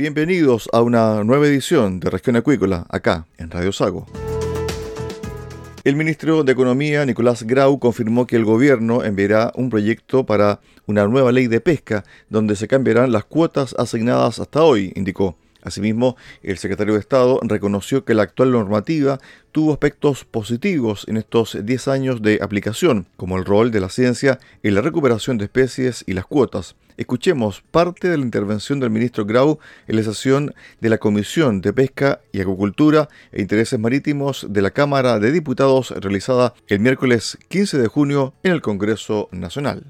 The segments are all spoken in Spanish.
Bienvenidos a una nueva edición de Región Acuícola, acá en Radio Sago. El ministro de Economía, Nicolás Grau, confirmó que el gobierno enviará un proyecto para una nueva ley de pesca donde se cambiarán las cuotas asignadas hasta hoy, indicó. Asimismo, el secretario de Estado reconoció que la actual normativa tuvo aspectos positivos en estos 10 años de aplicación, como el rol de la ciencia en la recuperación de especies y las cuotas. Escuchemos parte de la intervención del ministro Grau en la sesión de la Comisión de Pesca y Acuicultura e Intereses Marítimos de la Cámara de Diputados realizada el miércoles 15 de junio en el Congreso Nacional.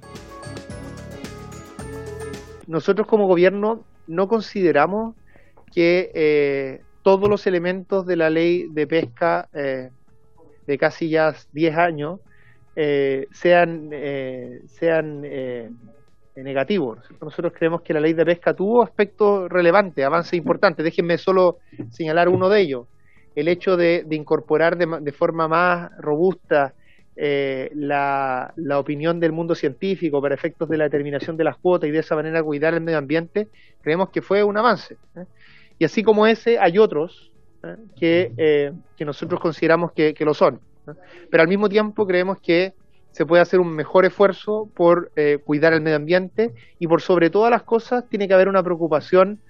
Nosotros como gobierno no consideramos que eh, todos los elementos de la ley de pesca eh, de casi ya 10 años eh, sean, eh, sean eh, negativos. Nosotros creemos que la ley de pesca tuvo aspectos relevantes, avances importantes. Déjenme solo señalar uno de ellos. El hecho de, incorporar de, de, forma más robusta eh, la, la, opinión del mundo científico para efectos de la determinación de las cuotas y de esa manera cuidar el medio ambiente, creemos que fue un avance. ¿eh? Y así como ese, hay otros ¿eh? que, que, nosotros consideramos que, que lo son. Pero al mismo tiempo creemos que se puede hacer un mejor esfuerzo por eh, cuidar el medio ambiente y por sobre todas las cosas tiene que haber una preocupación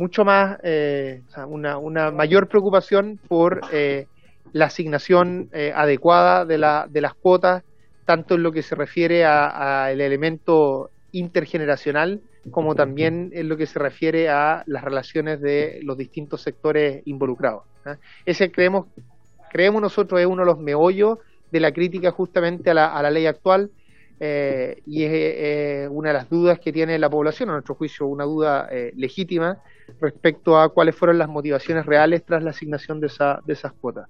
mucho más, eh, una, una, mayor preocupación por eh, la asignación eh, adecuada de, la, de, las cuotas, tanto en lo que se refiere al elemento intergeneracional como también en lo que se refiere a las relaciones de los distintos sectores involucrados. ¿eh? Ese creemos, creemos nosotros es uno de los meollos de la crítica justamente a la, a la ley actual eh, y es eh, una de las dudas que tiene la población, a nuestro juicio, una duda eh, legítima respecto a cuáles fueron las motivaciones reales tras la asignación de, esa, de esas cuotas.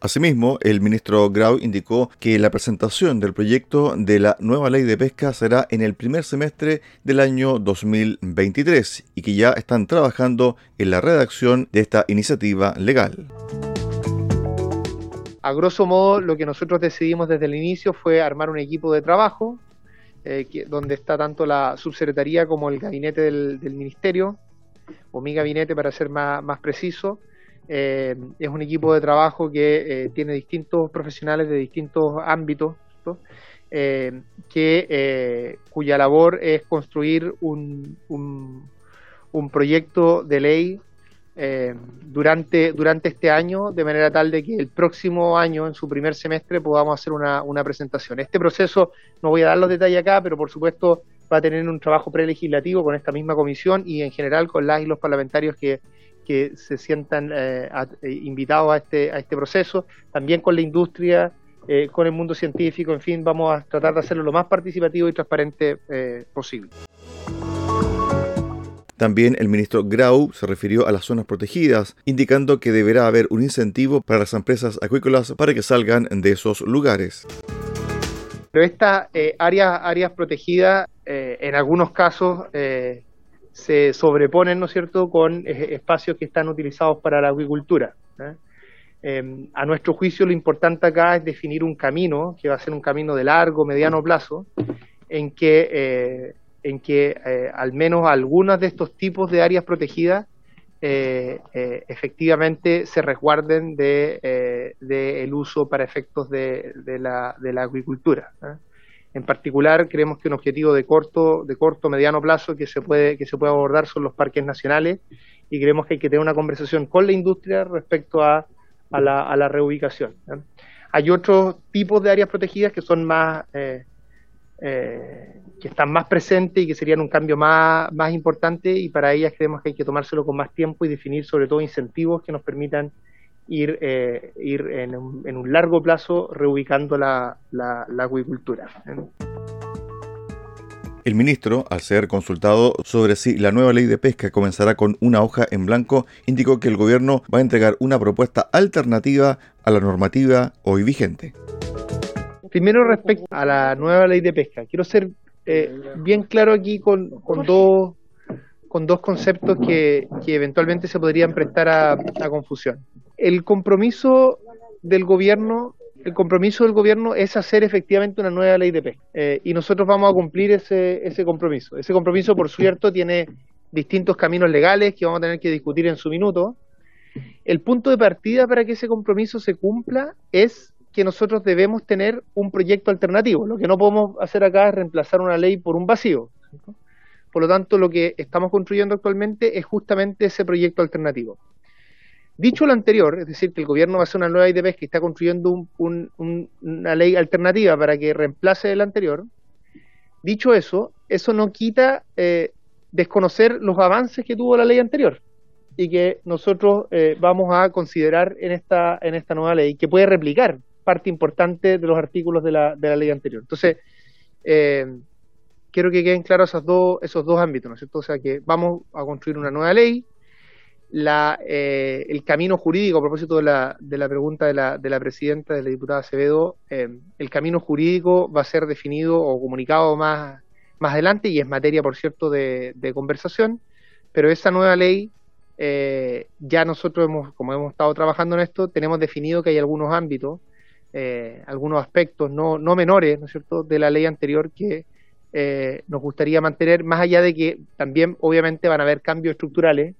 Asimismo, el ministro Grau indicó que la presentación del proyecto de la nueva ley de pesca será en el primer semestre del año 2023 y que ya están trabajando en la redacción de esta iniciativa legal a grosso modo lo que nosotros decidimos desde el inicio fue armar un equipo de trabajo eh, donde está tanto la subsecretaría como el gabinete del, ministerio, o mi gabinete para ser más preciso. Eh, es un equipo de trabajo que eh, tiene distintos profesionales de distintos ámbitos, que, cuya labor es construir un, un, un proyecto de ley eh, durante, durante este año, de manera tal de que el próximo año, en su primer semestre, podamos hacer una, una, presentación. Este proceso, no voy a dar los detalles acá, pero por supuesto va a tener un trabajo prelegislativo con esta misma comisión y en general con las y los parlamentarios que, que se sientan eh, a, eh, invitados a este, a este proceso, también con la industria, eh, con el mundo científico, en fin, vamos a tratar de hacerlo lo más participativo y transparente posible. También el ministro Grau se refirió a las zonas protegidas, indicando que deberá haber un incentivo para las empresas acuícolas para que salgan de esos lugares. Pero estas áreas, áreas protegidas, en algunos casos, se sobreponen, ¿no es cierto?, con espacios que están utilizados para la acuicultura. Em, a nuestro juicio lo importante acá es definir un camino, que va a ser un camino de largo, mediano plazo, en que, eh, en que eh, al menos algunas de estos tipos de áreas protegidas eh, efectivamente se resguarden de, el uso para efectos de, de la, agricultura. En particular, creemos que un objetivo de corto, de corto, mediano plazo que se puede, que se puede abordar son los parques nacionales y creemos que hay que tener una conversación con la industria respecto a la reubicación. Hay otros tipos de áreas protegidas que son más, eh, eh, que están más presentes y que serían un cambio más, más importante y para ellas creemos que hay que tomárselo con más tiempo y definir sobre todo incentivos que nos permitan ir, eh, ir en, un, en un largo plazo reubicando la, la, la acuicultura. El ministro, al ser consultado sobre si la nueva ley de pesca comenzará con una hoja en blanco, indicó que el gobierno va a entregar una propuesta alternativa a la normativa hoy vigente. Primero respecto a la nueva ley de pesca, quiero ser eh, bien claro aquí con, dos, con dos conceptos que, eventualmente se podrían prestar a, a confusión. El compromiso del gobierno el compromiso del gobierno es hacer efectivamente una nueva ley de pesca. Eh, y nosotros vamos a cumplir ese, ese compromiso. Ese compromiso, por cierto, tiene distintos caminos legales que vamos a tener que discutir en su minuto. El punto de partida para que ese compromiso se cumpla es que nosotros debemos tener un proyecto alternativo. Lo que no podemos hacer acá es reemplazar una ley por un vacío. Por lo tanto, lo que estamos construyendo actualmente es justamente ese proyecto alternativo. Dicho lo anterior, es decir, que el gobierno va a hacer una nueva ley de pesca y está construyendo una ley alternativa para que reemplace el anterior, dicho eso, eso no quita eh, desconocer los avances que tuvo la ley anterior y que nosotros eh, vamos a considerar en esta, en esta nueva ley, que puede replicar parte importante de los artículos de la, de la ley anterior. Entonces, eh, quiero que queden claros esos dos, esos dos ámbitos, ¿no es cierto? O sea, que vamos a construir una nueva ley, la, eh, el camino jurídico, a propósito de la, de la pregunta de la, de la presidenta, de la diputada Acevedo, eh, el camino jurídico va a ser definido o comunicado más, más adelante y es materia, por cierto, de, conversación, pero esa nueva ley, eh, ya nosotros, hemos, como hemos estado trabajando en esto, tenemos definido que hay algunos ámbitos, algunos aspectos no, no menores, ¿no es cierto?, de la ley anterior que nos gustaría mantener, más allá de que también, obviamente, van a haber cambios estructurales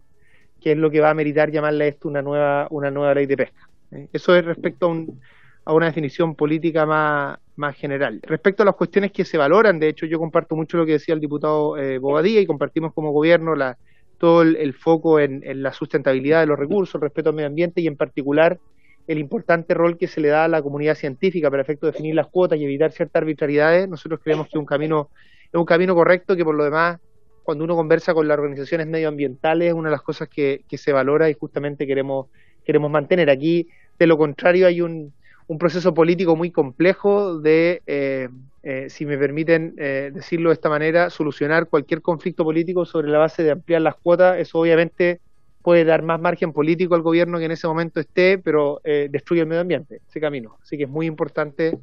que es lo que va a meritar llamarle esto una nueva, una nueva ley de pesca. ¿eh? Eso es respecto a, un, a una definición política más, más general. Respecto a las cuestiones que se valoran, de hecho yo comparto mucho lo que decía el diputado eh, Bobadilla y compartimos como gobierno la, todo el, foco en, en, la sustentabilidad de los recursos, el respeto al medio ambiente y en particular el importante rol que se le da a la comunidad científica para efecto de definir las cuotas y evitar ciertas arbitrariedades. Nosotros creemos que es un camino, es un camino correcto que por lo demás cuando uno conversa con las organizaciones medioambientales, es una de las cosas que, se valora y justamente queremos, queremos mantener. Aquí, de lo contrario, hay un, proceso político muy complejo de, eh, eh, si me permiten eh, decirlo de esta manera, solucionar cualquier conflicto político sobre la base de ampliar las cuotas. Eso obviamente puede dar más margen político al gobierno que en ese momento esté, pero destruye el medio ambiente, ese camino. Así que es muy importante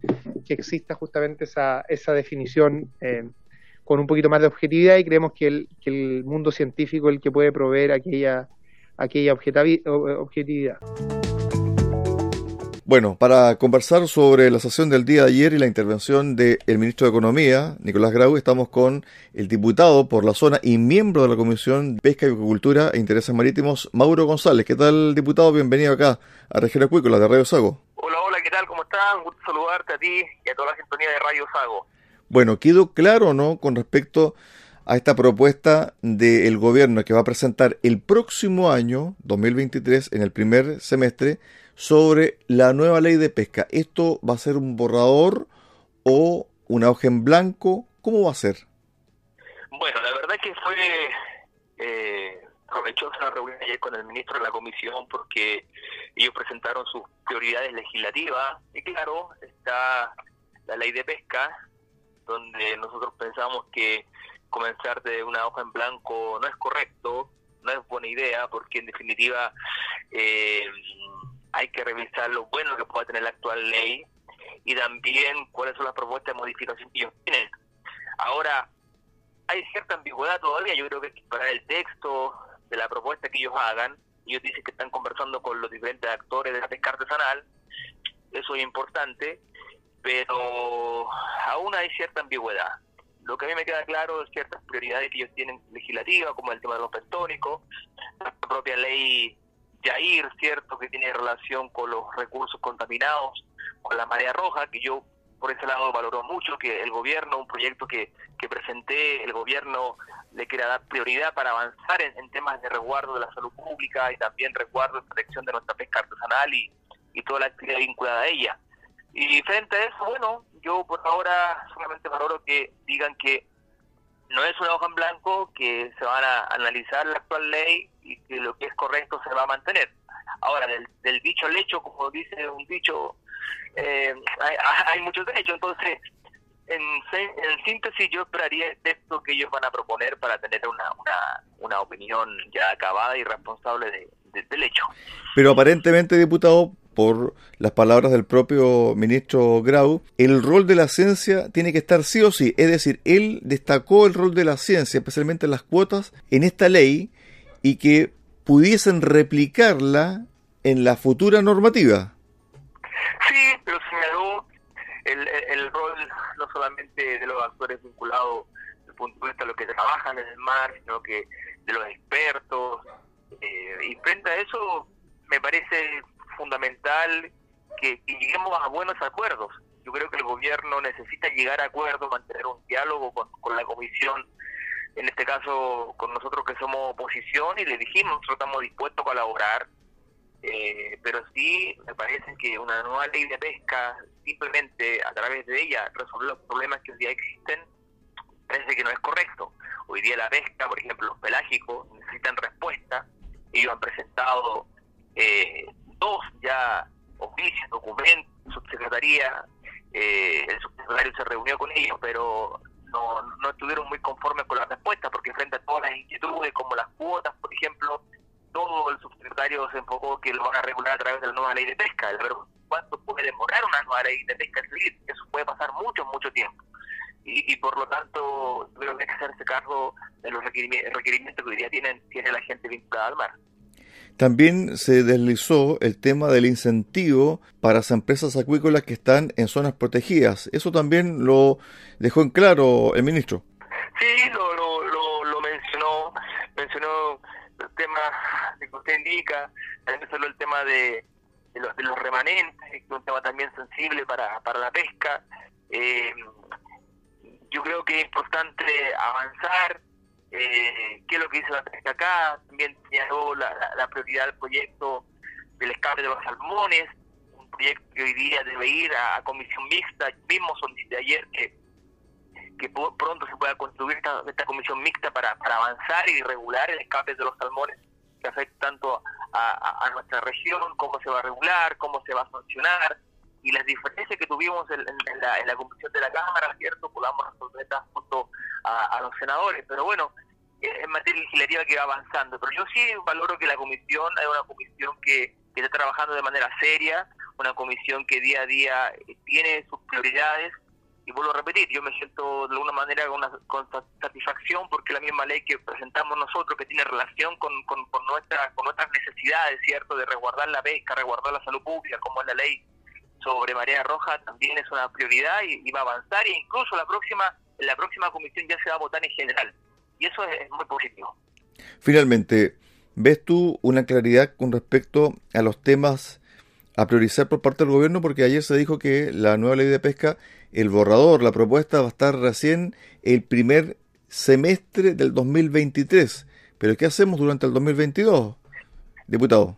que exista justamente esa, esa definición con un poquito más de objetividad y creemos que el, que el mundo científico es el que puede proveer aquella, aquella objetividad. Bueno, para conversar sobre la sesión del día de ayer y la intervención del ministro de Economía, Nicolás Grau, estamos con el diputado por la zona y miembro de la Comisión de Pesca y Agricultura e Intereses Marítimos, Mauro González. ¿Qué tal, diputado? Bienvenido acá a Región Acuícola de Radio Sago. Hola, hola, ¿qué tal? ¿Cómo están? Un gusto saludarte a ti y a toda la sintonía de Radio Sago. Bueno, quedó claro, ¿no?, con respecto a esta propuesta del gobierno que va a presentar el próximo año, 2023, en el primer semestre, sobre la nueva ley de pesca. ¿Esto va a ser un borrador o una hoja en blanco? ¿Cómo va a ser? Bueno, la verdad que fue eh, provechosa la reunión ayer con el ministro de la comisión porque ellos presentaron sus prioridades legislativas y claro, está la ley de pesca, donde nosotros pensamos que comenzar de una hoja en blanco no es correcto, no es buena idea, porque en definitiva eh, hay que revisar lo bueno que pueda tener la actual ley y también cuáles son las propuestas de modificación que ellos tienen. Ahora, hay cierta ambigüedad todavía, yo creo que para el texto de la propuesta que ellos hagan, ellos dicen que están conversando con los diferentes actores de la pesca artesanal, eso es importante, pero aún hay cierta ambigüedad. Lo que a mí me queda claro es ciertas prioridades que ellos tienen legislativas, como el tema de los pentónicos, la propia ley Yair, ¿cierto?, que tiene relación con los recursos contaminados, con la marea roja, que yo por ese lado valoro mucho que el gobierno, un proyecto que, que presenté, el gobierno le quiera dar prioridad para avanzar en, temas de resguardo de la salud pública y también resguardo y protección de nuestra pesca artesanal y, y toda la actividad vinculada a ella. Y frente a eso, bueno, yo por ahora solamente valoro que digan que no es una hoja en blanco, que se van a analizar la actual ley y que lo que es correcto se va a mantener. Ahora, del, del dicho al hecho, como dice un dicho, eh, hay, hay muchos hechos, entonces en, en, síntesis yo esperaría esto que ellos van a proponer para tener una, una, una opinión ya acabada y responsable de, del hecho. Pero aparentemente, diputado, por las palabras del propio ministro Grau, el rol de la ciencia tiene que estar sí o sí. Es decir, él destacó el rol de la ciencia, especialmente las cuotas, en esta ley y que pudiesen replicarla en la futura normativa. Sí, pero señaló el, el rol no solamente de los actores vinculados desde el punto de vista de los que trabajan en el mar, sino que de los expertos. Eh, y frente a eso, me parece fundamental que, lleguemos a buenos acuerdos. Yo creo que el gobierno necesita llegar a acuerdos, mantener un diálogo con, la comisión, en este caso con nosotros que somos oposición, y le dijimos, nosotros estamos dispuestos a colaborar, eh, pero sí me parece que una nueva ley de pesca, simplemente a través de ella resolver los problemas que hoy día existen, parece que no es correcto. Hoy día la pesca, por ejemplo, los pelágicos necesitan respuesta. Ellos han presentado eh, dos ya oficios, documentos, subsecretaría, eh, el subsecretario se reunió con ellos, pero no, no estuvieron muy conformes con la respuesta, porque frente a todas las inquietudes, como las cuotas, por ejemplo, todo el subsecretario se enfocó que lo van a regular a través de la nueva ley de pesca. Pero ¿cuánto puede demorar una nueva ley de pesca salir? Eso puede pasar mucho, mucho tiempo. Y, y por lo tanto, creo que que hacerse cargo de los requerimientos que hoy día tienen, tiene la gente vinculada al mar. También se deslizó el tema del incentivo para las empresas acuícolas que están en zonas protegidas. Eso también lo dejó en claro el ministro. Sí, lo, lo, lo, mencionó, mencionó el tema que usted indica, también solo el tema de, los, de los remanentes, que es un tema también sensible para, para la pesca. Eh, yo creo que es importante avanzar eh, qué es lo que dice la pesca acá, también señaló la, la, prioridad del proyecto del escape de los salmones, un proyecto que hoy día debe ir a, comisión mixta, mismo solicité ayer que, que pronto se pueda construir esta, comisión mixta para, avanzar y regular el escape de los salmones que afecta tanto a, nuestra región, cómo se va a regular, cómo se va a sancionar, y las diferencias que tuvimos en, la, comisión de la Cámara, ¿cierto? Podamos resolverlas junto a, a, los senadores. Pero bueno, en materia legislativa que va avanzando. Pero yo sí valoro que la comisión hay una comisión que, está trabajando de manera seria, una comisión que día a día tiene sus prioridades. Y vuelvo a repetir, yo me siento de alguna manera con, una, con satisfacción porque la misma ley que presentamos nosotros, que tiene relación con, con, con, nuestra, con nuestras necesidades, ¿cierto?, de resguardar la pesca, resguardar la salud pública, como es la ley sobre marea roja, también es una prioridad y, va a avanzar. E incluso la próxima, la próxima comisión ya se va a votar en general y eso es muy positivo. Finalmente, ¿ves tú una claridad con respecto a los temas a priorizar por parte del gobierno? Porque ayer se dijo que la nueva ley de pesca, el borrador, la propuesta va a estar recién el primer semestre del 2023. Pero ¿qué hacemos durante el 2022, diputado?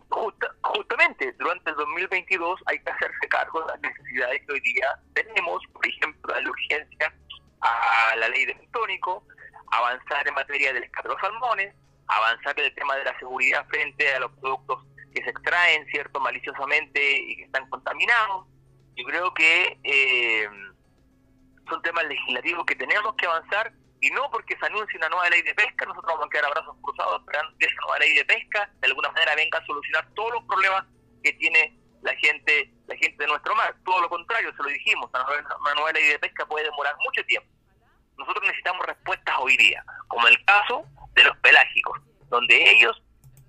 justamente, durante el 2022 hay que hacerse cargo de las necesidades que hoy día tenemos, por ejemplo, la urgencia a la ley de tónico, avanzar en materia del escape de salmones, avanzar en el tema de la seguridad frente a los productos que se extraen, cierto, maliciosamente y que están contaminados. Yo creo que eh, son temas legislativos que tenemos que avanzar y no porque se anuncie una nueva ley de pesca, nosotros vamos a quedar abrazos cruzados esperando que esa nueva ley de pesca de alguna manera venga a solucionar todos los problemas que tiene la gente la gente de nuestro mar. Todo lo contrario, se lo dijimos, una nueva ley de pesca puede demorar mucho tiempo nosotros necesitamos respuestas hoy día, como el caso de los pelágicos, donde ellos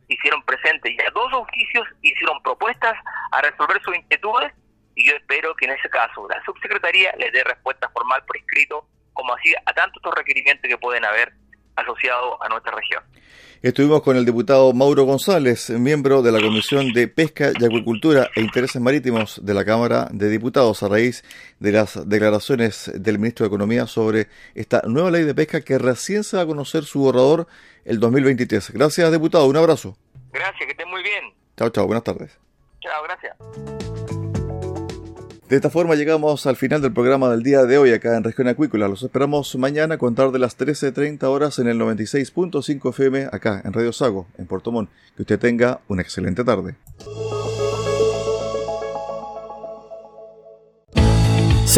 hicieron presentes ya dos oficios, hicieron propuestas a resolver sus inquietudes y yo espero que en ese caso la subsecretaría les dé respuesta formal por escrito, como así a tantos requerimientos que pueden haber asociados a nuestra región. Estuvimos con el diputado Mauro González, miembro de la Comisión de Pesca y Acuicultura e Intereses Marítimos de la Cámara de Diputados, a raíz de las declaraciones del ministro de Economía sobre esta nueva ley de pesca que recién se va a conocer su borrador el 2023. Gracias, diputado. Un abrazo. Gracias, que estén muy bien. Chao, chao. Buenas tardes. Chao, gracias. De esta forma llegamos al final del programa del día de hoy acá en Región Acuícola. Los esperamos mañana a contar de las 13.30 horas en el 96.5 FM acá en Radio Sago, en Puerto Montt. Que usted tenga una excelente tarde.